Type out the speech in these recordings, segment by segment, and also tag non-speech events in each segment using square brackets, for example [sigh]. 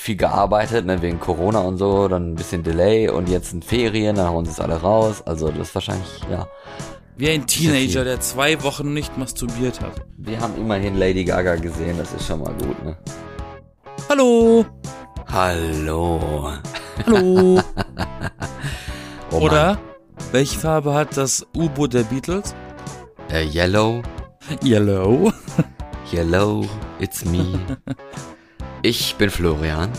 viel gearbeitet, ne, wegen Corona und so, dann ein bisschen Delay und jetzt in Ferien, dann hauen sie es alle raus. Also das ist wahrscheinlich, ja. Wie ein Teenager, der zwei Wochen nicht masturbiert hat. Wir haben immerhin Lady Gaga gesehen, das ist schon mal gut, ne? Hallo! Hallo. Hallo! [laughs] Oh. Oder? Welche Farbe hat das U-Boot der Beatles? Äh, yellow, Yellow. [laughs] yellow, it's me. [laughs] Ich bin Florian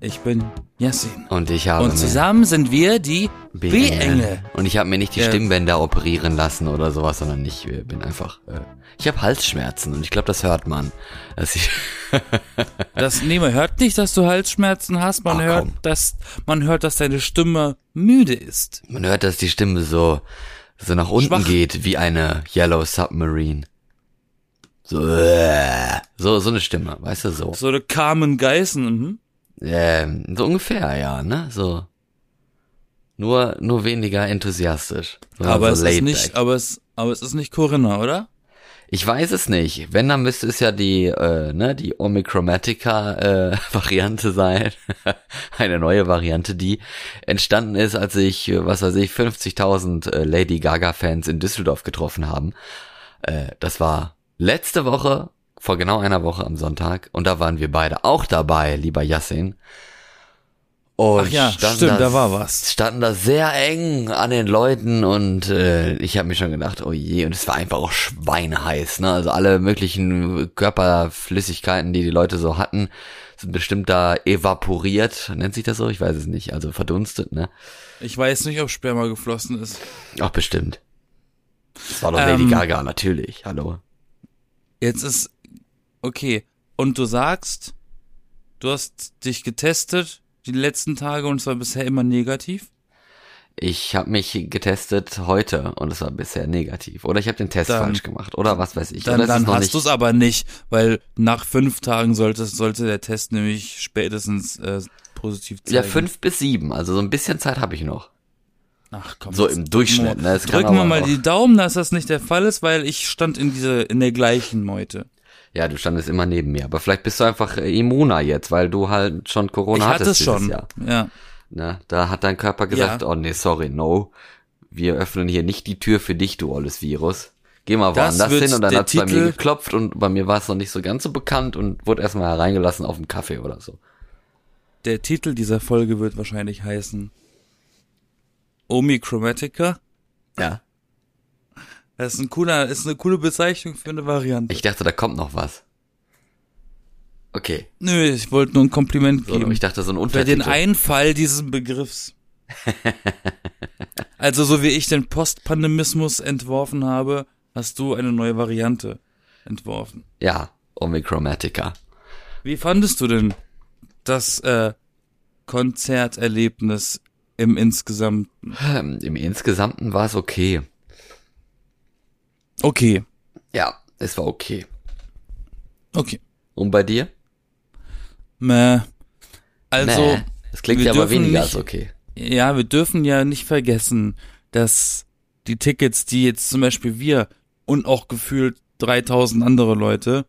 Ich bin Yassin. und ich habe Und zusammen sind wir die B-Engel. Und ich habe mir nicht die Ja. Stimmbänder operieren lassen oder sowas, sondern ich bin einfach. Äh, ich habe Halsschmerzen und ich glaube, das hört man. Ich, [laughs] Das, nee, man hört nicht, dass du Halsschmerzen hast. Man Ach, hört, komm. dass, man hört, dass deine Stimme müde ist. man hört, dass die Stimme so so nach unten Schwach. geht wie eine Yellow Submarine. So, äh, so so eine Stimme, weißt du so. So eine Carmen Geißen. Mhm. Ähm, so ungefähr, ja, ne? So. Nur nur weniger enthusiastisch. Aber so es ist nicht, aber es, aber es ist nicht Corinna, oder? Ich weiß es nicht. Wenn, dann müsste es ja die, äh, ne, die Omicromatica äh, [laughs] Variante sein. [laughs] Eine neue Variante, die entstanden ist, als ich, äh, was weiß ich, 50.000 äh, Lady Gaga Fans in Düsseldorf getroffen haben. Äh, das war letzte Woche, vor genau einer Woche am Sonntag. Und da waren wir beide auch dabei, lieber Yassin. Und Ach ja, standen stimmt, da war was. Standen da sehr eng an den Leuten und äh, ich habe mir schon gedacht, oh je, und es war einfach auch schweineheiß, ne? Also alle möglichen Körperflüssigkeiten, die die Leute so hatten, sind bestimmt da evaporiert, nennt sich das so? Ich weiß es nicht, also verdunstet, ne? Ich weiß nicht, ob Sperma geflossen ist. Ach, bestimmt. Das war doch Ähm, Lady Gaga, natürlich, hallo. Jetzt ist, okay. Und du sagst, du hast dich getestet die letzten Tage und es war bisher immer negativ? Ich habe mich getestet heute und es war bisher negativ. Oder ich habe den Test Dann- falsch gemacht. Oder was weiß ich. Dann, dann hast du es aber nicht, weil nach fünf Tagen sollte, sollte der Test nämlich spätestens äh, positiv zeigen. Ja, fünf bis sieben. Also so ein bisschen Zeit habe ich noch. Ach komm. So im Durchschnitt. Ne? Drücken wir mal auch- die Daumen, dass das nicht der Fall ist, weil ich stand in diese, in der gleichen Meute. Ja, du standest immer neben mir. Aber vielleicht bist du einfach äh, immuner jetzt, weil du halt schon Corona ich hatte hattest es schon. dieses Jahr. Ja. Ne? Da hat dein Körper gesagt, Ja. oh nee, sorry, no. Wir öffnen hier nicht die Tür für dich, du olles Virus. Geh mal Das woanders hin und dann hat's bei mir geklopft und bei mir war es noch nicht so ganz so bekannt und wurde erstmal hereingelassen auf dem Kaffee oder so. Der Titel dieser Folge wird wahrscheinlich heißen Omichromatica. Ja. Das ist ein cooler, ist eine coole Bezeichnung für eine Variante. Ich dachte, da kommt noch was. Okay. Nö, ich wollte nur ein Kompliment So, geben. ich dachte, so ein Für den Untertitel. Einfall dieses Begriffs. [laughs] also so wie ich den Postpandemismus entworfen habe, hast du eine neue Variante entworfen. Ja, Omicromatica. Wie fandest du denn das äh, Konzerterlebnis im Insgesamten? Im Insgesamten war es okay. Okay, Ja, es war okay. okay. Und bei dir? Mäh. Also, Nee, das klingt ja aber weniger nicht- als okay. ja, wir dürfen ja nicht vergessen, dass die Tickets, die jetzt zum Beispiel wir und auch gefühlt 3000 andere Leute,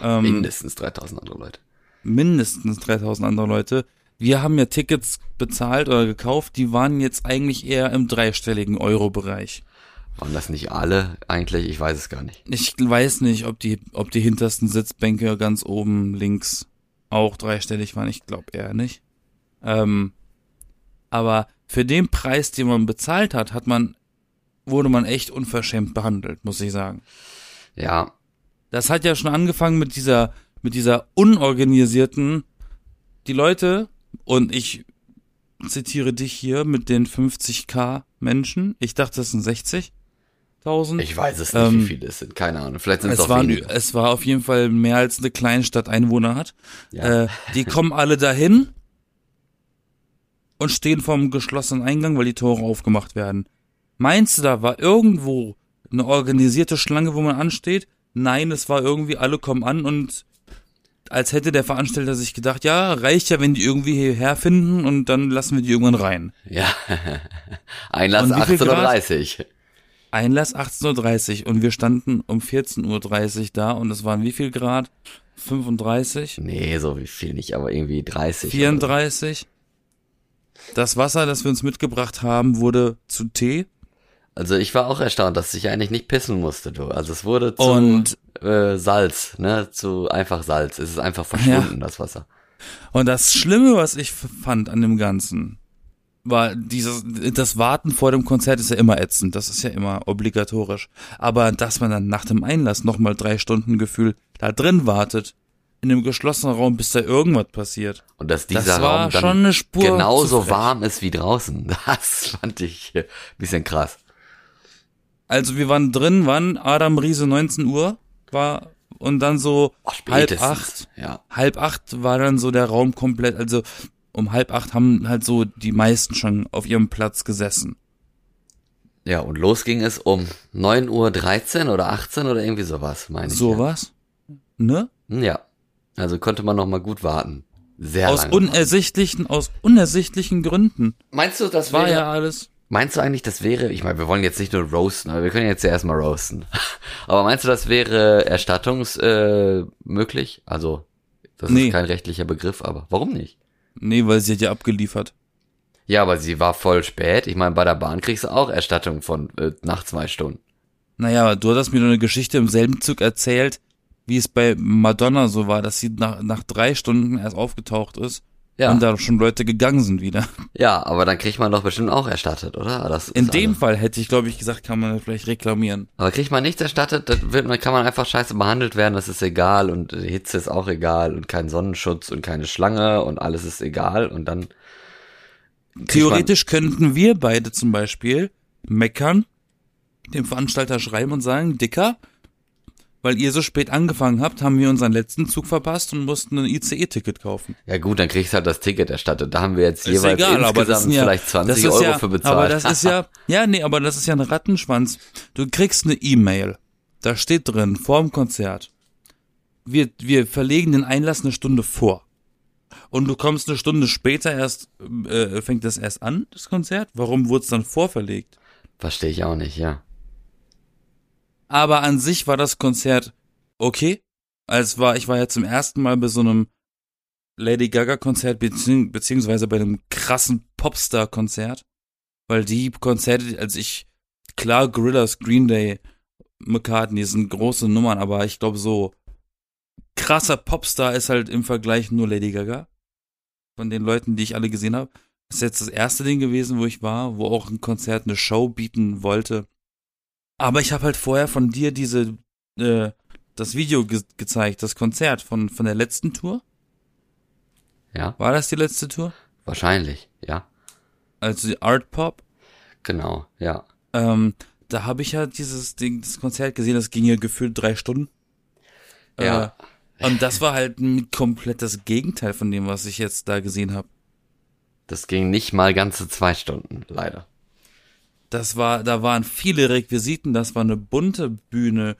ähm, Mindestens 3000 andere Leute. mindestens 3000 andere Leute, wir haben ja Tickets bezahlt oder gekauft, die waren jetzt eigentlich eher im dreistelligen Euro-Bereich. Waren das nicht alle eigentlich? Ich weiß es gar nicht. Ich weiß nicht, ob die, ob die hintersten Sitzbänke ganz oben links auch dreistellig waren. Ich glaube eher nicht. Ähm, aber für den Preis, den man bezahlt hat, hat man, wurde man echt unverschämt behandelt, muss ich sagen. Ja, Das hat ja schon angefangen mit dieser, mit dieser unorganisierten, die Leute, und ich zitiere dich hier mit den 50k Menschen. Ich dachte, das sind 60.000. ich weiß es nicht, Ähm, wie viele es sind. Keine Ahnung. Vielleicht sind es Es auch war, weniger. es war auf jeden Fall mehr als eine Kleinstadt Einwohner hat. Ja. Äh, die [laughs] kommen alle dahin und stehen vorm geschlossenen Eingang, weil die Tore aufgemacht werden. Meinst du, da war irgendwo eine organisierte Schlange, wo man ansteht? Nein, es war irgendwie, alle kommen an und als hätte der Veranstalter sich gedacht, ja, reicht ja, wenn die irgendwie hierher finden und dann lassen wir die irgendwann rein. Ja. [laughs] Einlass Und wie viel Grad? 18.30 Uhr. Einlass 18.30 Uhr und wir standen um 14.30 Uhr da und es waren wie viel Grad? 35? Nee, so wie viel nicht, aber irgendwie 30. 34? Das Wasser, das wir uns mitgebracht haben, wurde zu Tee. Also ich war auch erstaunt, dass ich eigentlich nicht pissen musste, du. Also es wurde zu Und- äh, Salz, ne? Zu einfach Salz. Es ist einfach verschwunden, das Wasser. Und das Schlimme, was ich fand an dem Ganzen, war dieses, das Warten vor dem Konzert ist ja immer ätzend. Das ist ja immer obligatorisch. Aber dass man dann nach dem Einlass nochmal drei Stunden Gefühl da drin wartet, in einem geschlossenen Raum, bis da irgendwas passiert. Und dass dieser Das war Raum dann schon eine Spur genauso warm ist wie draußen. [laughs] Das fand ich äh, bisschen krass. Also wir waren drin, wann? Adam Riese 19 Uhr war und dann so Oh, halb acht. Ja. Halb acht war dann so der Raum komplett, also um halb acht haben halt so die meisten schon auf ihrem Platz gesessen. Ja, und los ging es um 9.13 Uhr oder 18 oder irgendwie sowas, meine ich. Sowas. Ne? Ja. ja. Also konnte man noch mal gut warten. Sehr Aus unersichtlichen, aus unersichtlichen Gründen. Meinst du, das War ja alles. Meinst du eigentlich, das wäre, ich meine, wir wollen jetzt nicht nur roasten, aber wir können jetzt ja erstmal roasten. [laughs] aber meinst du, das wäre erstattungs, äh, möglich? Also, das Nee. ist kein rechtlicher Begriff, aber warum nicht? Nee, weil sie hat ja abgeliefert. Ja, aber sie war voll spät. Ich meine, bei der Bahn kriegst du auch Erstattung von äh, nach zwei Stunden. Naja, du hattest mir nur eine Geschichte im selben Zug erzählt, wie es bei Madonna so war, dass sie nach, nach drei Stunden erst aufgetaucht ist Ja. und da schon Leute gegangen sind wieder. Ja, aber dann kriegt man doch bestimmt auch erstattet, oder? Das In dem Fall hätte ich, glaube ich, gesagt, kann man vielleicht reklamieren. Aber kriegt man nichts erstattet, dann wird, man kann man einfach scheiße behandelt werden, das ist egal und die Hitze ist auch egal und kein Sonnenschutz und keine Schlange und alles ist egal und dann Theoretisch könnten wir beide zum Beispiel meckern, dem Veranstalter schreiben und sagen, Dicker, weil ihr so spät angefangen habt, haben wir unseren letzten Zug verpasst und mussten ein ICE-Ticket kaufen. Ja gut, dann kriegst du halt das Ticket erstattet. Da haben wir jetzt jeweils egal, aber das insgesamt sind ja, vielleicht das 20 ist Euro ja, für bezahlt. Aber das [laughs] ist ja, ja, nee, aber das ist ja ein Rattenschwanz. Du kriegst eine E-Mail. Da steht drin, vorm Konzert. Wir, wir verlegen den Einlass eine Stunde vor. Und du kommst eine Stunde später erst, äh, fängt das erst an, das Konzert? Warum wurde es dann vorverlegt? Verstehe ich auch nicht, ja. Aber an sich war das Konzert okay. Es war, ich war ja zum ersten Mal bei so einem Lady Gaga Konzert bezieh beziehungsweise bei einem krassen Popstar Konzert, weil die Konzerte, als ich klar Gorillas, Green Day, McCartney sind große Nummern, aber ich glaube so krasser Popstar ist halt im Vergleich nur Lady Gaga. Von den Leuten, die ich alle gesehen habe, das ist jetzt das erste Ding gewesen, wo ich war, wo auch ein Konzert eine Show bieten wollte. Aber ich habe halt vorher von dir diese äh, das Video ge gezeigt, das Konzert von von der letzten Tour. Ja, War das die letzte Tour? wahrscheinlich, ja. Also die Art Pop. Genau, ja. Ähm, da habe ich ja dieses Ding, das Konzert gesehen, das ging ja gefühlt drei Stunden. Ja. Äh, und das war halt ein komplettes Gegenteil von dem, was ich jetzt da gesehen habe. Das ging nicht mal ganze zwei Stunden, leider. Das war, da waren viele Requisiten, das war eine bunte Bühne.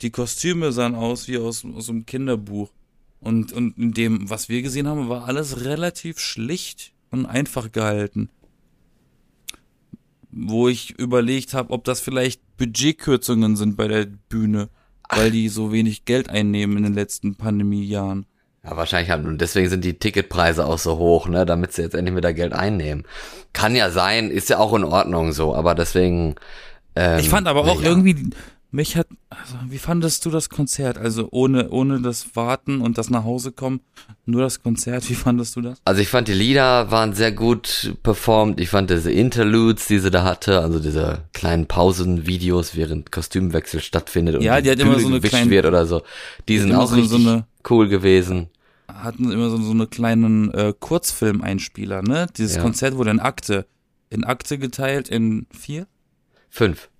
Die Kostüme sahen aus wie aus, aus einem Kinderbuch. Und, und in dem, was wir gesehen haben, war alles relativ schlicht und einfach gehalten. Wo ich überlegt habe, ob das vielleicht Budgetkürzungen sind bei der Bühne, weil die so wenig Geld einnehmen in den letzten Pandemiejahren. Ja, wahrscheinlich halt. Und deswegen sind die Ticketpreise auch so hoch, ne, damit sie jetzt endlich wieder Geld einnehmen. Kann ja sein, ist ja auch in Ordnung so, aber deswegen. Ähm, Ich fand aber auch ja. irgendwie, mich hat, also wie fandest du das Konzert? Also ohne, ohne das Warten und das nach Hause kommen, nur das Konzert, [laughs] wie fandest du das? Also ich fand die Lieder waren sehr gut performt. Ich fand diese Interludes, die sie da hatte, also diese kleinen Pausenvideos, während Kostümwechsel stattfindet und Ja, die hat immer so eine gewischt kleine- wird oder so. Die sind auch so- richtig so eine- cool gewesen. Hatten immer so, so eine kleinen äh, Kurzfilmeinspieler, ne? Dieses Ja. Konzert wurde in Akte, in Akte geteilt in vier? Fünf.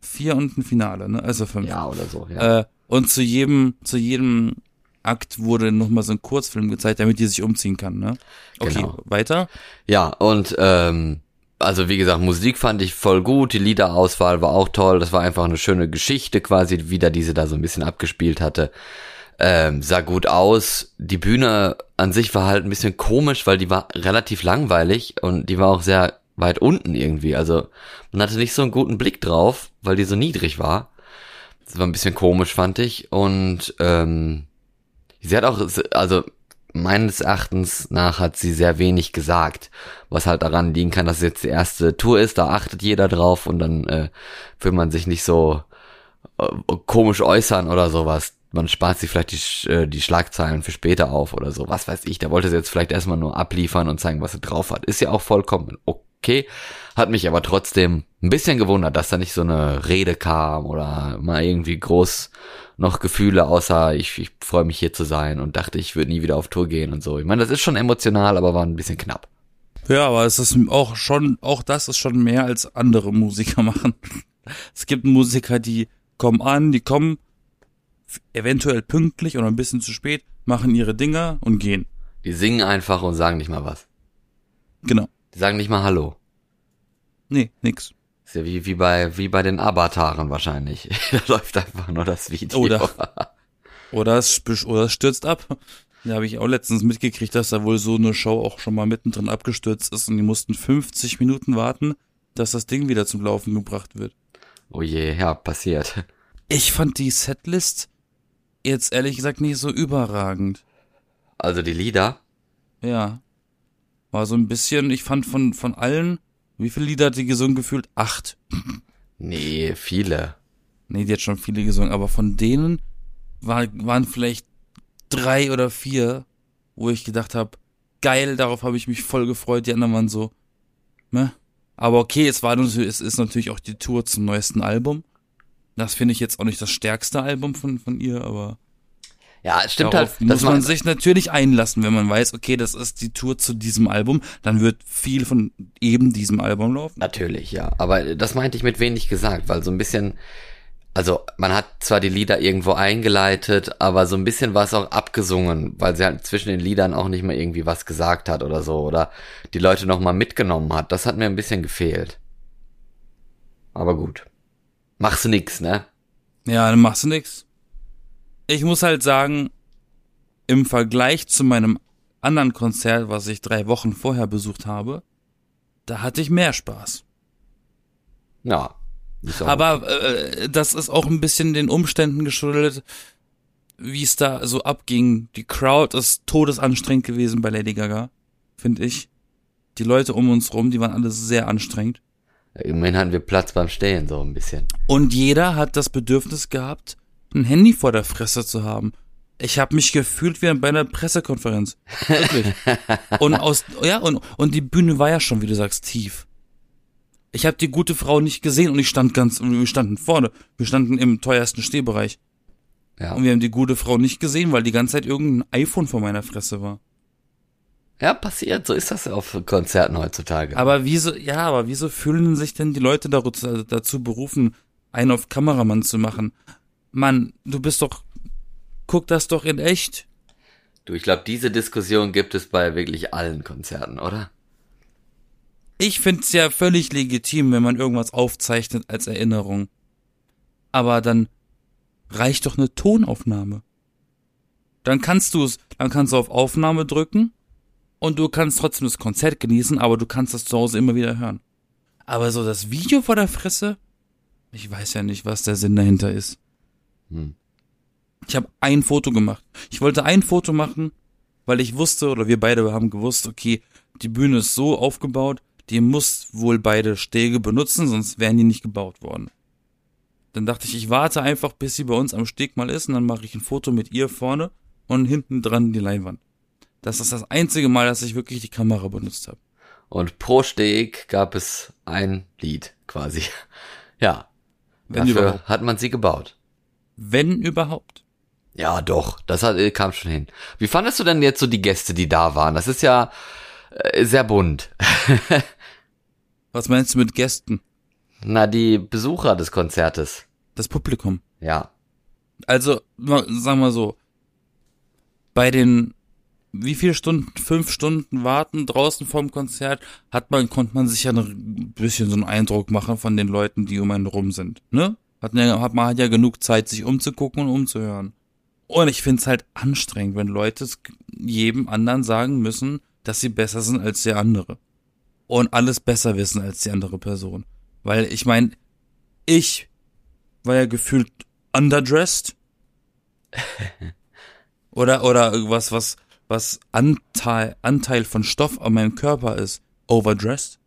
Vier und ein Finale, ne? Also fünf. Ja, oder so, ja. Äh, und zu jedem, zu jedem Akt wurde nochmal so ein Kurzfilm gezeigt, damit die sich umziehen kann, ne? Okay, Genau. weiter. Ja, und ähm, also wie gesagt, Musik fand ich voll gut, die Liederauswahl war auch toll, das war einfach eine schöne Geschichte quasi, wieder diese da so ein bisschen abgespielt hatte. Ähm, sah gut aus. Die Bühne an sich war halt ein bisschen komisch, weil die war relativ langweilig und die war auch sehr weit unten irgendwie. Also man hatte nicht so einen guten Blick drauf, weil die so niedrig war. Das war ein bisschen komisch, fand ich. Und ähm, sie hat auch, also meines Erachtens nach hat sie sehr wenig gesagt, was halt daran liegen kann, dass es jetzt die erste Tour ist, da achtet jeder drauf und dann äh, will man sich nicht so äh, komisch äußern oder sowas. Man spart sich vielleicht die, äh, die Schlagzeilen für später auf oder so, was weiß ich. Da wollte sie jetzt vielleicht erstmal nur abliefern und zeigen, was sie drauf hat. Ist ja auch vollkommen okay. Hat mich aber trotzdem ein bisschen gewundert, dass da nicht so eine Rede kam oder mal irgendwie groß noch Gefühle, außer ich, ich freue mich hier zu sein und dachte, ich würde nie wieder auf Tour gehen und so. Ich meine, das ist schon emotional, aber war ein bisschen knapp. Ja, aber es ist auch schon, auch das ist schon mehr als andere Musiker [laughs] machen. Es gibt Musiker, die kommen an, die kommen eventuell pünktlich oder ein bisschen zu spät, machen ihre Dinger und gehen. Die singen einfach und sagen nicht mal was. Genau. Die sagen nicht mal Hallo. Nee, nix. Ist ja wie, wie bei, wie bei den Avataren wahrscheinlich. [laughs] da läuft einfach nur das Video. Oder, [laughs] oder, es, oder es stürzt ab. Da habe ich auch letztens mitgekriegt, dass da wohl so eine Show auch schon mal mittendrin abgestürzt ist und die mussten 50 Minuten warten, dass das Ding wieder zum Laufen gebracht wird. Oh je, ja, passiert. Ich fand die Setlist jetzt ehrlich gesagt nicht so überragend. Also die Lieder? Ja. War so ein bisschen, ich fand von, von allen, wie viele Lieder hat die gesungen gefühlt? Acht. Nee, viele. Nee, die hat schon viele gesungen, aber von denen war, waren vielleicht drei oder vier, wo ich gedacht habe, geil, darauf habe ich mich voll gefreut. Die anderen waren so, ne? Aber okay, es war es ist natürlich auch die Tour zum neuesten Album. Das finde ich jetzt auch nicht das stärkste Album von, von ihr, aber. Ja, es stimmt halt. Muss man, sich natürlich einlassen, wenn man weiß, okay, das ist die Tour zu diesem Album, dann wird viel von eben diesem Album laufen. Natürlich, ja. Aber das meinte ich mit wenig gesagt, weil so ein bisschen, also man hat zwar die Lieder irgendwo eingeleitet, aber so ein bisschen war es auch abgesungen, weil sie halt zwischen den Liedern auch nicht mehr irgendwie was gesagt hat oder so oder die Leute nochmal mitgenommen hat. Das hat mir ein bisschen gefehlt. Aber gut. Machst du nix, ne? Ja, dann machst du nix. Ich muss halt sagen, im Vergleich zu meinem anderen Konzert, was ich drei Wochen vorher besucht habe, da hatte ich mehr Spaß. Ja. Aber äh, das ist auch ein bisschen den Umständen geschuldet, wie es da so abging. Die Crowd ist todesanstrengend gewesen bei Lady Gaga, finde ich. Die Leute um uns rum, die waren alle sehr anstrengend. Immerhin hatten wir Platz beim Stehen, so ein bisschen. Und jeder hat das Bedürfnis gehabt, ein Handy vor der Fresse zu haben. Ich habe mich gefühlt wie bei einer Pressekonferenz. Wirklich. [laughs] und aus ja und und die Bühne war ja schon, wie du sagst, tief. Ich habe die gute Frau nicht gesehen und ich stand ganz wir standen vorne. Wir standen im teuersten Stehbereich. Ja. Und wir haben die gute Frau nicht gesehen, weil die ganze Zeit irgendein iPhone vor meiner Fresse war. Ja, passiert. So ist das auf Konzerten heutzutage. Aber wieso, ja, aber wieso fühlen sich denn die Leute dazu, dazu berufen, einen auf Kameramann zu machen? Mann, du bist doch, guck das doch in echt. Du, ich glaube, diese Diskussion gibt es bei wirklich allen Konzerten, oder? Ich find's ja völlig legitim, wenn man irgendwas aufzeichnet als Erinnerung. Aber dann reicht doch eine Tonaufnahme. Dann kannst du es, dann kannst du auf Aufnahme drücken und du kannst trotzdem das Konzert genießen, aber du kannst das zu Hause immer wieder hören. Aber so das Video vor der Fresse, ich weiß ja nicht, was der Sinn dahinter ist. Hm. Ich habe ein Foto gemacht. Ich wollte ein Foto machen, weil ich wusste, oder wir beide haben gewusst, okay, die Bühne ist so aufgebaut, die muss wohl beide Stege benutzen, sonst wären die nicht gebaut worden. Dann dachte ich, ich warte einfach, bis sie bei uns am Steg mal ist, und dann mache ich ein Foto mit ihr vorne und hinten dran die Leinwand. Das ist das einzige Mal, dass ich wirklich die Kamera benutzt habe. Und pro Steg gab es ein Lied quasi. [laughs] Ja. Wenn Dafür überhaupt. hat man sie gebaut. Wenn überhaupt. Ja, doch. Das hat, äh, kam schon hin. Wie fandest du denn jetzt so die Gäste, die da waren? Das ist ja äh, sehr bunt. [laughs] Was meinst du mit Gästen? Na, die Besucher des Konzertes. Das Publikum. Ja. Also, sagen wir so, bei den wie viele Stunden, fünf Stunden warten draußen vorm Konzert, hat man, konnte man sich ja ein bisschen so einen Eindruck machen von den Leuten, die um einen rum sind, ne? Hat, hat man hat ja genug Zeit, sich umzugucken und umzuhören. Und ich find's halt anstrengend, wenn Leute jedem anderen sagen müssen, dass sie besser sind als der andere. und alles besser wissen als die andere Person. Weil ich meine, ich war ja gefühlt underdressed. [laughs] oder, oder irgendwas, was, was Anteil, Anteil von Stoff an meinem Körper ist. Overdressed.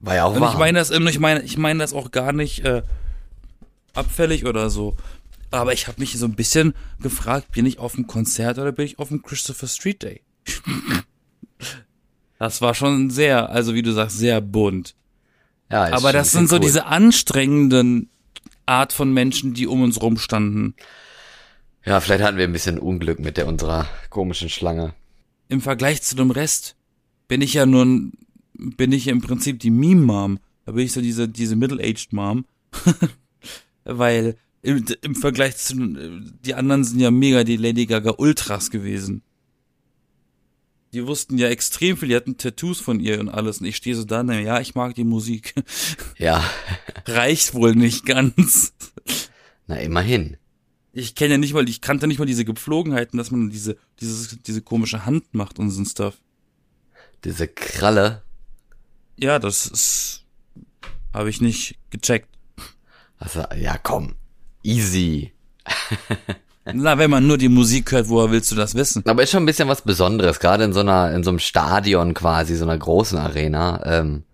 War ja auch Und wahr. ich meine das, ich meine, ich meine das auch gar nicht äh, abfällig oder so. Aber ich habe mich so ein bisschen gefragt, bin ich auf dem Konzert oder bin ich auf dem Christopher Street Day? [laughs] das war schon sehr, also wie du sagst, sehr bunt. ja, ist Aber das sind so cool. diese anstrengenden Art von Menschen, die um uns rumstanden. Ja, vielleicht hatten wir ein bisschen Unglück mit der unserer komischen Schlange. Im Vergleich zu dem Rest bin ich ja nur, ein- bin ich im Prinzip die Meme-Mom. Da bin ich so diese, diese Middle-Aged Mom. [laughs] Weil im, im Vergleich zu, die anderen sind ja mega die Lady Gaga Ultras gewesen. Die wussten ja extrem viel, die hatten Tattoos von ihr und alles. Und ich stehe so da, na ja, ich mag die Musik. Ja, [laughs] Reicht wohl nicht ganz. na immerhin. Ich kenne ja nicht mal, ich kannte nicht mal diese Gepflogenheiten, dass man diese, dieses, diese komische Hand macht und so ein Stuff. Diese Kralle. Ja, das ist, habe ich nicht gecheckt. Also, ja, komm. Easy. [laughs] Na, wenn man nur die Musik hört, woher willst du das wissen? Aber ist schon ein bisschen was Besonderes, gerade in so einer, in so einem Stadion quasi, so einer großen Arena, ähm,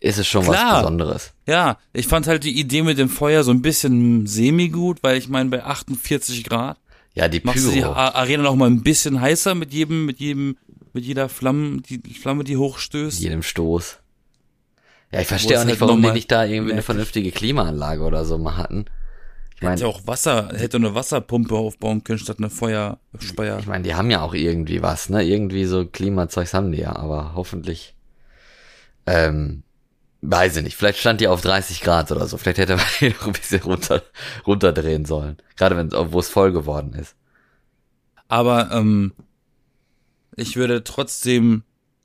ist es schon was Klar. Besonderes. Ja, ich fand halt die Idee mit dem Feuer so ein bisschen semi-gut, weil ich meine, bei 48 Grad Ja, die machst du die Pyro. Arena noch mal ein bisschen heißer mit jedem, mit jedem, mit jeder Flamme, die Flamme, die hochstößt. jedem Stoß. Ja, ich verstehe auch nicht, halt warum die nicht da irgendwie eine vernünftige Klimaanlage oder so mal hatten. Ich Hätte meine, auch Wasser, hätte eine Wasserpumpe aufbauen können statt eine Feuerspeier. ich meine, die haben ja auch irgendwie was, ne? Irgendwie so Klimazeugs haben die ja, aber hoffentlich, ähm, weiß ich nicht. Vielleicht stand die auf 30 Grad oder so. Vielleicht hätte [laughs] man die noch ein bisschen runter, runterdrehen sollen. Gerade wenn, wo es voll geworden ist. Aber ähm, ich würde trotzdem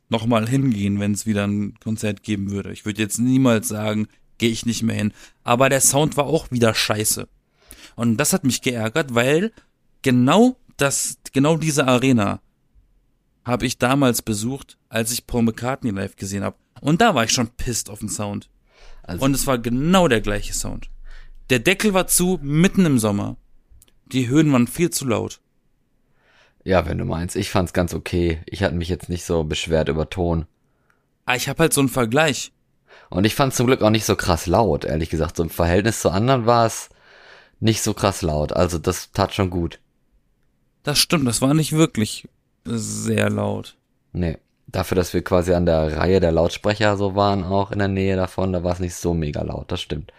noch mal hingehen, wenn es wieder ein Konzert geben würde. Ich würde jetzt niemals sagen, gehe ich nicht mehr hin. Aber der Sound war auch wieder scheiße. Und das hat mich geärgert, weil genau das, genau diese Arena habe ich damals besucht, als ich Paul McCartney live gesehen habe. Und da war ich schon pisst auf den Sound. Also, Und es war genau der gleiche Sound. Der Deckel war zu, mitten im Sommer. Die Höhen waren viel zu laut. ja, wenn du meinst. Ich fand's ganz okay. Ich hatte mich jetzt nicht so beschwert über Ton. Ah, ich habe halt so einen Vergleich. Und ich fand's zum Glück auch nicht so krass laut, ehrlich gesagt. So im Verhältnis zu anderen war es nicht so krass laut. Also das tat schon gut. Das stimmt, das war nicht wirklich sehr laut. Nee. Dafür, dass wir quasi an der Reihe der Lautsprecher so waren, auch in der Nähe davon, da war es nicht so mega laut, das stimmt.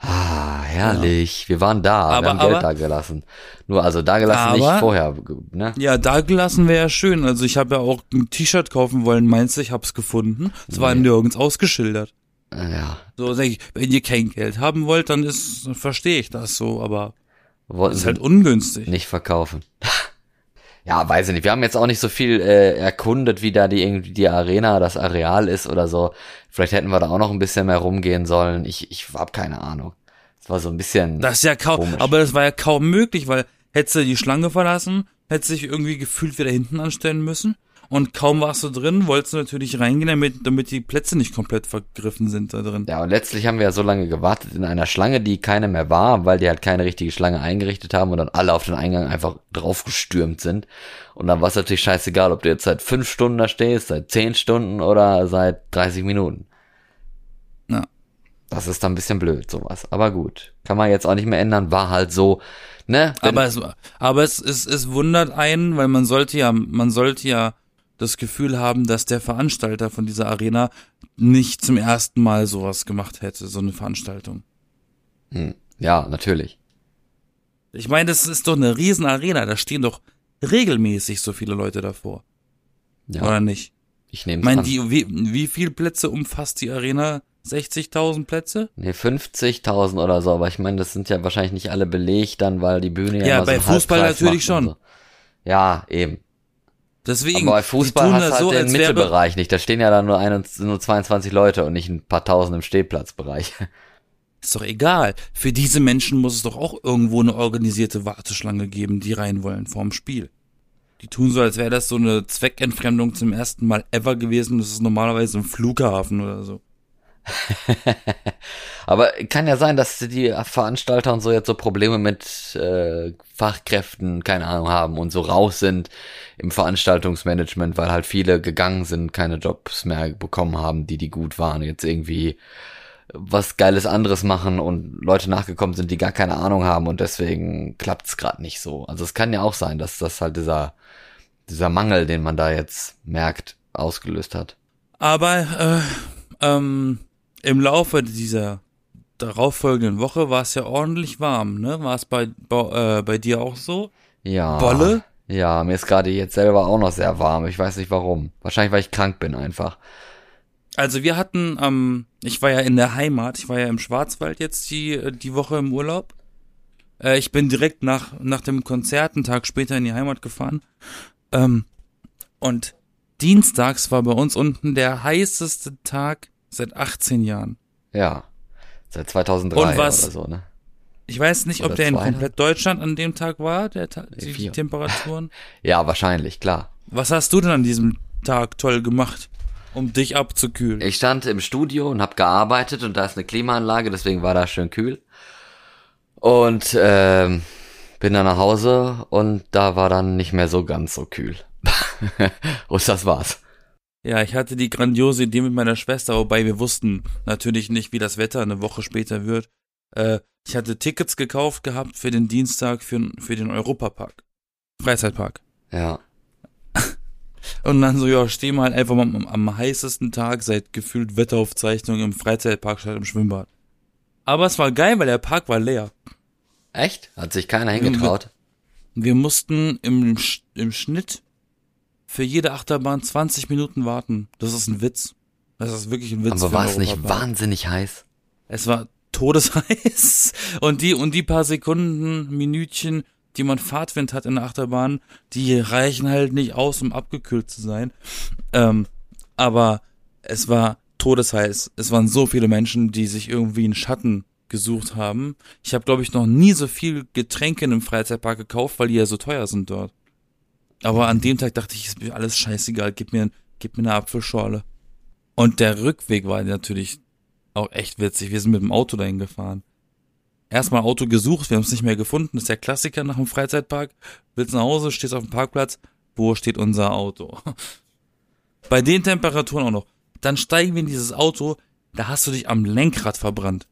Ah, herrlich. Wir waren da, Aber- wir haben Geld aber- da gelassen. Nur, also da gelassen, nicht vorher, ne? Ja, da gelassen wäre ja schön. Also ich habe ja auch ein T-Shirt kaufen wollen, meinst du, ich hab's gefunden. Es war Nee. nirgends ausgeschildert. Äh, Ja. So sag ich, wenn ihr kein Geld haben wollt, dann ist, verstehe ich das so, aber Wollten ist halt ungünstig. nicht verkaufen. [laughs] ja, weiß ich nicht. Wir haben jetzt auch nicht so viel äh, erkundet, wie da die irgendwie die Arena, das Areal ist oder so. Vielleicht hätten wir da auch noch ein bisschen mehr rumgehen sollen. Ich, ich hab keine Ahnung. Es war so ein bisschen. Das ist ja kaum, Komisch. aber das war ja kaum möglich, weil hättest du die Schlange verlassen, hättest du dich irgendwie gefühlt wieder hinten anstellen müssen. Und kaum warst du drin, wolltest du natürlich reingehen, damit, damit die Plätze nicht komplett vergriffen sind da drin. Ja, und letztlich haben wir ja so lange gewartet in einer Schlange, die keine mehr war, weil die halt keine richtige Schlange eingerichtet haben und dann alle auf den Eingang einfach draufgestürmt sind. Und dann war es natürlich scheißegal, ob du jetzt seit fünf Stunden da stehst, seit zehn Stunden oder seit 30 Minuten. Ja. Das ist dann ein bisschen blöd, sowas. Aber gut. Kann man jetzt auch nicht mehr ändern, war halt so, ne? Wenn- Aber es, aber es, es, es wundert einen, weil man sollte ja, man sollte ja das Gefühl haben, dass der Veranstalter von dieser Arena nicht zum ersten Mal sowas gemacht hätte, so eine Veranstaltung. hm, ja, natürlich. Ich meine, das ist doch eine riesen Arena, da stehen doch regelmäßig so viele Leute davor, Ja, oder nicht? ich nehme Ich meine, an. die, wie, wie viel Plätze umfasst die Arena? 60.000 Plätze? Nee, 50.000 oder so, aber ich meine, das sind ja wahrscheinlich nicht alle belegt dann, weil die Bühne ja, Ja, immer bei so Fußball natürlich schon. So. Ja, eben. Deswegen, Aber bei Fußball tun hast das du halt so, den Mittelbereich nicht. Da stehen ja dann nur, ein, nur 22 Leute und nicht ein paar Tausend im Stehplatzbereich. [laughs] ist doch egal. Für diese Menschen muss es doch auch irgendwo eine organisierte Warteschlange geben, die rein wollen vorm Spiel. Die tun so, als wäre das so eine Zweckentfremdung zum ersten Mal ever gewesen. Das ist normalerweise ein Flughafen oder so. [laughs] Aber kann ja sein, dass die Veranstalter und so jetzt so Probleme mit äh, Fachkräften, keine Ahnung, haben und so raus sind im Veranstaltungsmanagement, weil halt viele gegangen sind, keine Jobs mehr bekommen haben, die die gut waren, jetzt irgendwie was Geiles anderes machen und Leute nachgekommen sind, die gar keine Ahnung haben und deswegen klappt's gerade nicht so. Also es kann ja auch sein, dass das halt dieser dieser Mangel, den man da jetzt merkt, ausgelöst hat. Aber äh, ähm, im Laufe dieser darauffolgenden Woche war es ja ordentlich warm, ne? War es bei, bei, äh, bei dir auch so? Ja. Bolle? Ja, mir ist gerade jetzt selber auch noch sehr warm. Ich weiß nicht warum. Wahrscheinlich, weil ich krank bin einfach. Also wir hatten, ähm, ich war ja in der Heimat, ich war ja im Schwarzwald jetzt die, die Woche im Urlaub. Äh, ich bin direkt nach, nach dem Konzert einen Tag später in die Heimat gefahren. Ähm, und dienstags war bei uns unten der heißeste Tag seit 18 Jahren. Ja. Seit 2003 Und was- oder so, ne? Ich weiß nicht, ob Oder der in ne? komplett Deutschland an dem Tag war, der Ta die, die vier. Temperaturen. [laughs] Ja, wahrscheinlich, klar. Was hast du denn an diesem Tag toll gemacht, um dich abzukühlen? Ich stand im Studio und habe gearbeitet und da ist eine Klimaanlage, deswegen war da schön kühl. Und ähm, bin dann nach Hause und da war dann nicht mehr so ganz so kühl. [laughs] und das war's. Ja, ich hatte die grandiose Idee mit meiner Schwester, wobei wir wussten natürlich nicht, wie das Wetter eine Woche später wird. Äh, ich hatte Tickets gekauft gehabt für den Dienstag für, für den Europapark. Freizeitpark. Ja. [laughs] Und dann so, ja, wir halt einfach mal am, am heißesten Tag seit gefühlt Wetteraufzeichnung im Freizeitpark statt im Schwimmbad. Aber es war geil, weil der Park war leer. Echt? Hat sich keiner hingetraut? Wir mussten im, im Schnitt für jede Achterbahn 20 Minuten warten. Das ist ein Witz. Das ist wirklich ein Witz. Aber war es nicht wahnsinnig heiß? Es war todesheiß. [laughs] Und die, und die paar Sekunden, Minütchen, die man Fahrtwind hat in der Achterbahn, die reichen halt nicht aus, um abgekühlt zu sein. Ähm, aber es war todesheiß. Es waren so viele Menschen, die sich irgendwie einen Schatten gesucht haben. Ich habe, glaube ich, noch nie so viel Getränke in einem Freizeitpark gekauft, weil die ja so teuer sind dort. Aber an dem Tag dachte ich, ist mir alles scheißegal, gib mir, gib mir eine Apfelschorle. Und der Rückweg war natürlich auch echt witzig. Wir sind mit dem Auto dahin gefahren. Erstmal Auto gesucht, wir haben es nicht mehr gefunden. Das ist der Klassiker nach dem Freizeitpark. Willst nach Hause, stehst auf dem Parkplatz. Wo steht unser Auto? [laughs] Bei den Temperaturen auch noch. Dann steigen wir in dieses Auto, da hast du dich am Lenkrad verbrannt.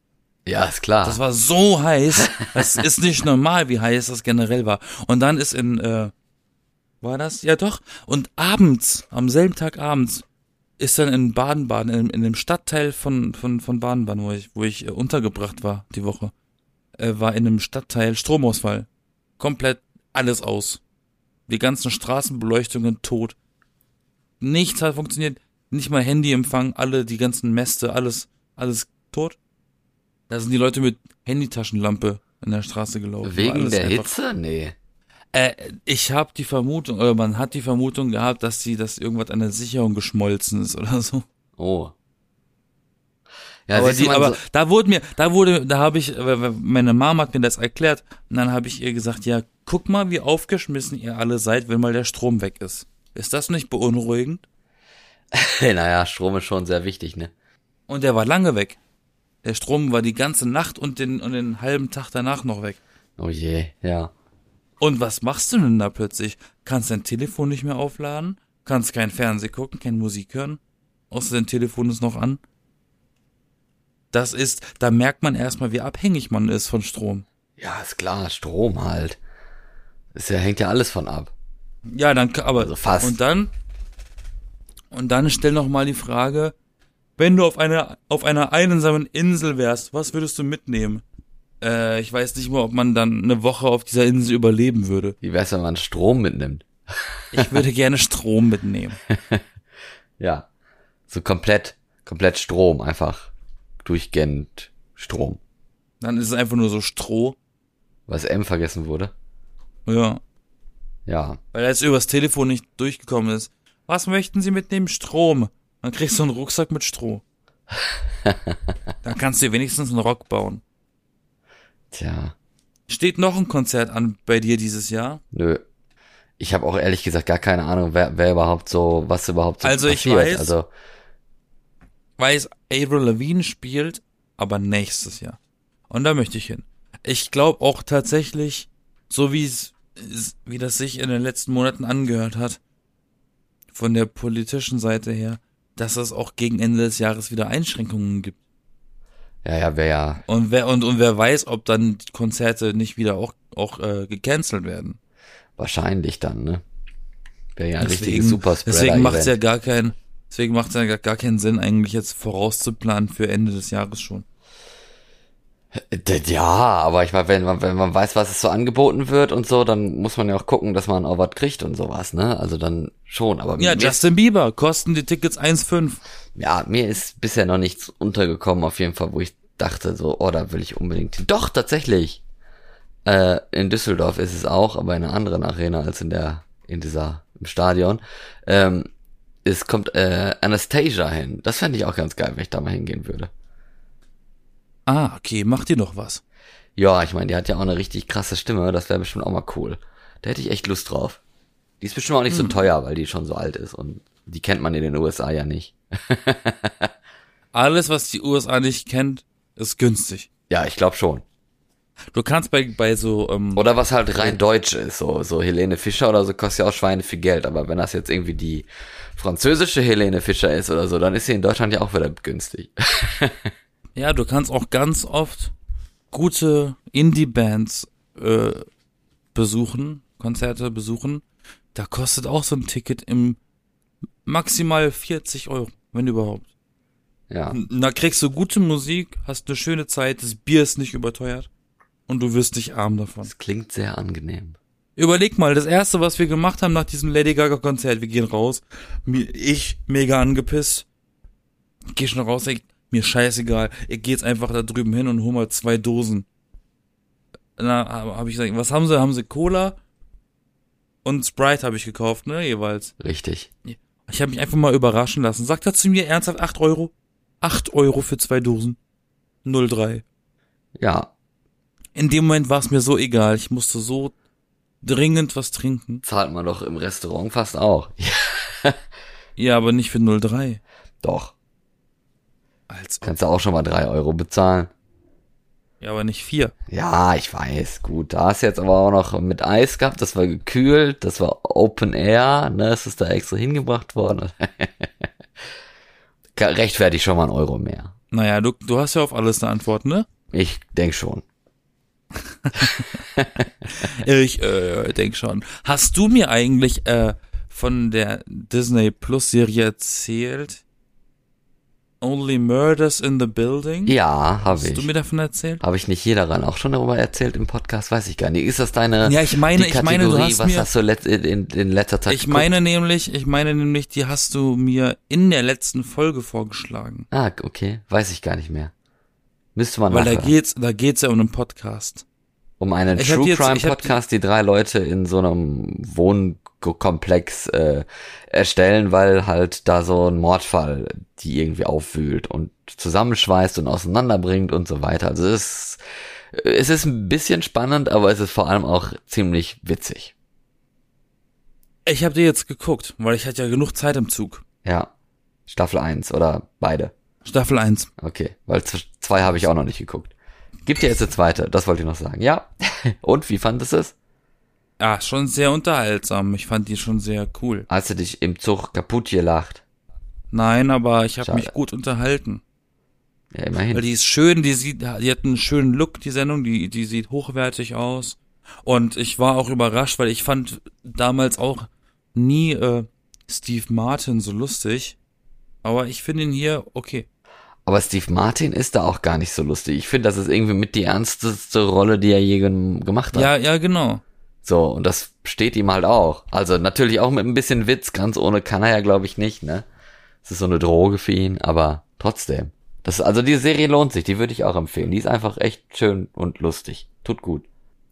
Ja, ist klar. Das war so heiß. [laughs] Das ist nicht normal, wie heiß das generell war. Und dann ist in, äh, war das? Ja doch. Und abends, am selben Tag abends, ist dann in Baden-Baden, in, in dem Stadtteil von, von, von Baden-Baden, wo ich, wo ich äh, untergebracht war, die Woche, äh, war in einem Stadtteil Stromausfall. Komplett alles aus. Die ganzen Straßenbeleuchtungen tot. Nichts hat funktioniert. Nicht mal Handyempfang, alle, die ganzen Mäste, alles, alles tot. Da sind die Leute mit Handytaschenlampe in der Straße gelaufen. Wegen der Hitze? Nee. Äh, ich habe die Vermutung, oder man hat die Vermutung gehabt, dass die, dass irgendwas an der Sicherung geschmolzen ist oder so. Oh. Ja, aber die, aber so, da wurde mir, da wurde, da habe ich, meine Mom hat mir das erklärt und dann habe ich ihr gesagt, ja, guck mal, wie aufgeschmissen ihr alle seid, wenn mal der Strom weg ist. Ist das nicht beunruhigend? [laughs] naja, Strom ist schon sehr wichtig, ne? Und der war lange weg. Der Strom war die ganze Nacht und den, und den halben Tag danach noch weg. Oh je, ja. Und was machst du denn da plötzlich? Kannst dein Telefon nicht mehr aufladen? Kannst kein Fernseh gucken, keine Musik hören? Außer dein Telefon ist noch an? Das ist, da merkt man erstmal, wie abhängig man ist von Strom. Ja, ist klar, Strom halt. Das ja, hängt ja alles von ab. Ja, dann, aber, Also fast. und dann, und dann stell noch mal die Frage, wenn du auf einer, auf einer einsamen Insel wärst, was würdest du mitnehmen? Äh, ich weiß nicht mal, ob man dann eine Woche auf dieser Insel überleben würde. Wie wär's, wenn man Strom mitnimmt? Ich würde [laughs] gerne Strom mitnehmen. [laughs] Ja. So komplett, komplett Strom, einfach durchgehend Strom. Dann ist es einfach nur so Stroh. Was M vergessen wurde. Ja. Ja. Weil er jetzt übers Telefon nicht durchgekommen ist. Was möchten Sie mitnehmen? Strom. Dann kriegst du einen Rucksack mit Stroh. [laughs] Dann kannst du dir wenigstens einen Rock bauen. Tja. Steht noch ein Konzert an bei dir dieses Jahr? Nö. Ich habe auch ehrlich gesagt gar keine Ahnung, wer, wer überhaupt so, was überhaupt so Also ich passiert. weiß- Also, weiß, Avril Lavigne spielt, aber nächstes Jahr. Und da möchte ich hin. Ich glaube auch tatsächlich, so wie es, wie das sich in den letzten Monaten angehört hat, von der politischen Seite her, dass es auch gegen Ende des Jahres wieder Einschränkungen gibt. Ja, ja, wäre ja, Und wer, und, und wer weiß, ob dann Konzerte nicht wieder auch, auch äh, gecancelt werden. wahrscheinlich dann, ne? Wäre ja ein Deswegen, richtiges Superspreader. deswegen macht es ja gar keinen, deswegen macht es ja gar, gar keinen Sinn, eigentlich jetzt vorauszuplanen für Ende des Jahres schon. Ja, aber ich meine, wenn man, wenn man weiß, was es so angeboten wird und so, dann muss man ja auch gucken, dass man auch was kriegt und sowas, ne? Also dann schon, aber Ja, Justin Bieber, kosten die Tickets 1,5. ja, mir ist bisher noch nichts untergekommen, auf jeden Fall, wo ich dachte so, oh, da will ich unbedingt hin. Doch, tatsächlich. Äh, in Düsseldorf ist es auch, aber in einer anderen Arena als in der, in dieser, im Stadion. Ähm, es kommt äh, Anastasia hin. Das fände ich auch ganz geil, wenn ich da mal hingehen würde. Ah, okay, macht ihr noch was. Ja, ich meine, die hat ja auch eine richtig krasse Stimme, das wäre bestimmt auch mal cool. Da hätte ich echt Lust drauf. Die ist bestimmt auch nicht so teuer, weil die schon so alt ist und die kennt man in den USA ja nicht. [laughs] Alles, was die USA nicht kennt, ist günstig. Ja, ich glaube schon. Du kannst bei, bei so, ähm, Oder was halt rein deutsch ist, so, so Helene Fischer oder so kostet ja auch Schweine viel Geld, aber wenn das jetzt irgendwie die französische Helene Fischer ist oder so, dann ist sie in Deutschland ja auch wieder günstig. [laughs] ja, du kannst auch ganz oft gute Indie-Bands äh, besuchen, Konzerte besuchen. Da kostet auch so ein Ticket im maximal 40 Euro, wenn überhaupt. Ja, Da kriegst du gute Musik, hast eine schöne Zeit, das Bier ist nicht überteuert und du wirst nicht arm davon. das klingt sehr angenehm. Überleg mal, das erste, was wir gemacht haben nach diesem Lady Gaga Konzert, wir gehen raus, ich mega angepisst, geh schon raus, ey, mir scheißegal, ich geh jetzt einfach da drüben hin und hol mal zwei Dosen. Na, habe ich gesagt, was haben sie? Haben sie Cola und Sprite habe ich gekauft, ne, jeweils. Richtig. Ich habe mich einfach mal überraschen lassen. Sagt er zu mir ernsthaft 8 Euro? 8 Euro für zwei Dosen. 03. Ja, In dem Moment war es mir so egal. Ich musste so dringend was trinken. zahlt man doch im Restaurant fast auch. [laughs] Ja, aber nicht für 03. doch, Als kannst du auch schon mal drei Euro bezahlen. Ja, aber nicht vier. Ja, ich weiß, gut. Da hast du jetzt aber auch noch mit Eis gehabt, das war gekühlt, das war Open Air, ne, es ist da extra hingebracht worden. [laughs] Rechtfertigt schon mal einen Euro mehr. Naja, du, du hast ja auf alles eine Antwort, ne? Ich denk schon. [laughs] Ich äh, denk schon. Hast du mir eigentlich äh, von der Disney Plus Serie erzählt? Only Murders in the Building? Ja, habe Hast du ich. mir davon erzählt? Habe ich nicht hier daran auch schon darüber erzählt im Podcast? Weiß ich gar nicht. Ist das deine Ja, ich meine, ich meine, du hast was mir- hast du let, in, in, letzter Zeit Ich geguckt? meine nämlich, ich meine nämlich, die hast du mir in der letzten Folge vorgeschlagen. Ah, okay. Weiß ich gar nicht mehr. Müsste man Weil da nachhören. geht's, da geht's ja um einen Podcast. Um einen Ich True jetzt- Crime ich Podcast, die drei Leute in so einem Wohnkomplex äh, erstellen, weil halt da so ein Mordfall die irgendwie aufwühlt und zusammenschweißt und auseinanderbringt und so weiter. Also es ist, es ist ein bisschen spannend, aber es ist vor allem auch ziemlich witzig. Ich habe dir jetzt geguckt, weil ich hatte ja genug Zeit im Zug. Ja. Staffel 1 oder beide. Staffel 1. Okay, weil zwei habe ich auch noch nicht geguckt. Gibt ja jetzt eine zweite, das wollte ich noch sagen. Ja. [laughs] Und wie fandest du es? Ja, schon sehr unterhaltsam. Ich fand die schon sehr cool. Hast du dich im Zug kaputt gelacht? Nein, aber ich habe mich gut unterhalten. Ja, immerhin. Weil die ist schön, die sieht, die hat einen schönen Look, die Sendung, die, die sieht hochwertig aus. Und ich war auch überrascht, weil ich fand damals auch nie äh, Steve Martin so lustig. Aber ich finde ihn hier okay. Aber Steve Martin ist da auch gar nicht so lustig. Ich finde, das ist irgendwie mit die ernsteste Rolle, die er je gem- gemacht hat. Ja, ja, genau. So, und das steht ihm halt auch. Also natürlich auch mit ein bisschen Witz, ganz ohne kann er ja, glaube ich, nicht, ne? Es ist so eine Droge für ihn, aber trotzdem. Das, also die Serie lohnt sich, die würde ich auch empfehlen. Die ist einfach echt schön und lustig. Tut gut.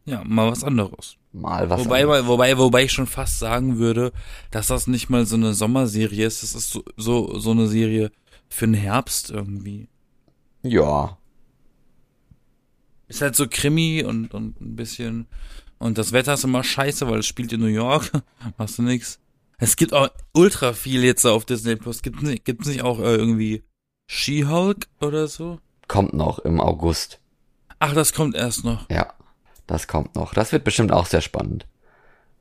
Ja, mal was anderes. Mal was. Wobei, anderes. wobei, wobei ich schon fast sagen würde, dass das nicht mal so eine Sommerserie ist. Das ist so, so, so eine Serie für den Herbst irgendwie. Ja. Ist halt so Krimi und, und ein bisschen Und das Wetter ist immer scheiße, weil es spielt in New York. [laughs] Machst du nix. Es gibt auch ultra viel jetzt auf Disney Plus. Gibt es nicht auch äh, irgendwie She-Hulk oder so? Kommt noch im August. Ach, das kommt erst noch. Ja, das kommt noch. Das wird bestimmt auch sehr spannend.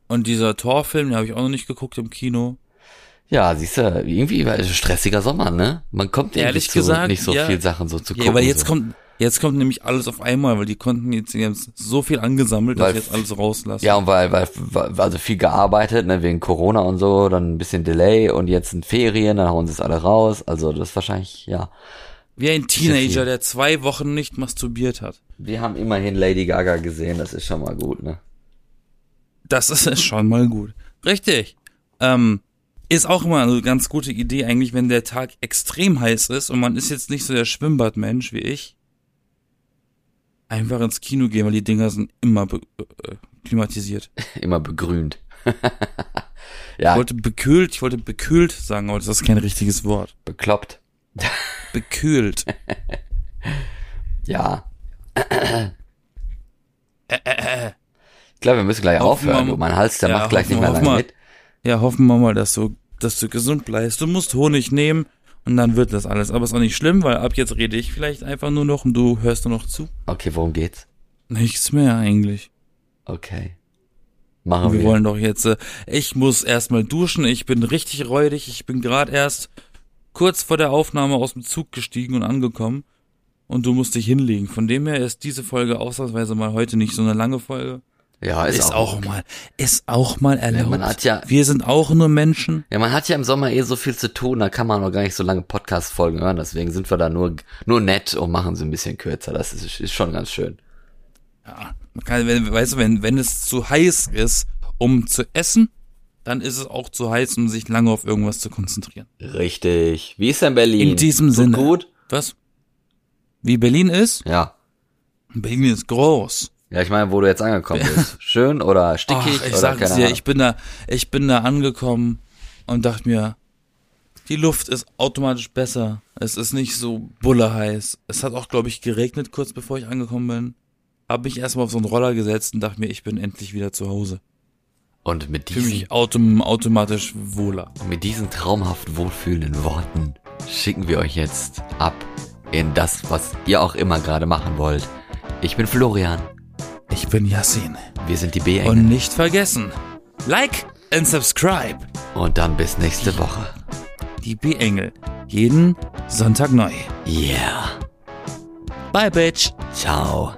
Und dieser Torfilm, den habe ich auch noch nicht geguckt im Kino. Ja, siehst du, irgendwie war es ein stressiger Sommer, ne? Man kommt Ehrlich zu gesagt, nicht so ja. viel Sachen so zu gucken. Ja, weil jetzt so. kommt, jetzt kommt nämlich alles auf einmal, weil die konnten jetzt, die haben so viel angesammelt, dass Weil- sie jetzt alles rauslassen. Ja, und weil, weil, weil, also viel gearbeitet, ne, wegen Corona und so, dann ein bisschen Delay und jetzt sind Ferien, dann hauen sie es alle raus. Also das ist wahrscheinlich, ja. Wie ein Teenager, der zwei Wochen nicht masturbiert hat. Wir haben immerhin Lady Gaga gesehen, das ist schon mal gut, ne? Das ist schon mal gut. Richtig. Ähm, ist auch immer eine ganz gute Idee eigentlich, wenn der Tag extrem heiß ist und man ist jetzt nicht so der Schwimmbadmensch wie ich. Einfach ins Kino gehen, weil die Dinger sind immer äh, klimatisiert. [laughs] Immer begrünt. [laughs] Ich ja, wollte bekühlt, ich wollte bekühlt sagen, aber das ist kein richtiges Wort. bekloppt. Bekühlt. [laughs] Ja. Ich glaube, wir müssen gleich Hoffen aufhören. mein Hals, der Ja, macht gleich hoffen nicht mehr lange wir- mit. Ja, hoffen wir mal, dass du, dass du gesund bleibst. Du musst Honig nehmen und dann wird das alles. Aber ist auch nicht schlimm, weil ab jetzt rede ich vielleicht einfach nur noch und du hörst nur noch zu. Okay, worum geht's? Nichts mehr eigentlich. Okay. Machen wir wir. wollen doch jetzt, äh, ich muss erstmal duschen, ich bin richtig räudig, ich bin gerade erst kurz vor der Aufnahme aus dem Zug gestiegen und angekommen und du musst dich hinlegen. Von dem her ist diese Folge ausnahmsweise mal heute nicht so eine lange Folge. Ja, ist, Ist, auch, mal, ist auch mal erlaubt. man hat ja- Wir sind auch nur Menschen. Ja, man hat ja im Sommer eh so viel zu tun, da kann man auch gar nicht so lange Podcast-Folgen hören, deswegen sind wir da nur, nur nett und machen sie ein bisschen kürzer. Das ist, ist schon ganz schön. Ja, man kann, wenn, weißt du, wenn, wenn es zu heiß ist, um zu essen, dann ist es auch zu heiß, um sich lange auf irgendwas zu konzentrieren. Richtig. Wie ist denn Berlin? In diesem Tut Sinne. gut? Was? Wie Berlin ist? Ja. Berlin ist groß. Ja, ich meine, wo du jetzt angekommen bist. Schön oder stickig Ach, ich oder keine dir, ich bin da, ich bin da angekommen und dachte mir, die Luft ist automatisch besser. Es ist nicht so bullerheiß. Es hat auch, glaube ich, geregnet kurz bevor ich angekommen bin. Hab mich erstmal auf so einen Roller gesetzt und dachte mir, ich bin endlich wieder zu Hause. Und mit Fühle diesen, mich autom automatisch wohler. mit diesen traumhaft wohlfühlenden Worten schicken wir euch jetzt ab in das, was ihr auch immer gerade machen wollt. Ich bin Florian. Ich bin Yassin. Wir sind die B-Engel. Und nicht vergessen, like and subscribe. Und dann bis nächste Woche. Die B-Engel. Jeden Sonntag neu. Yeah. Bye, Bitch. Ciao.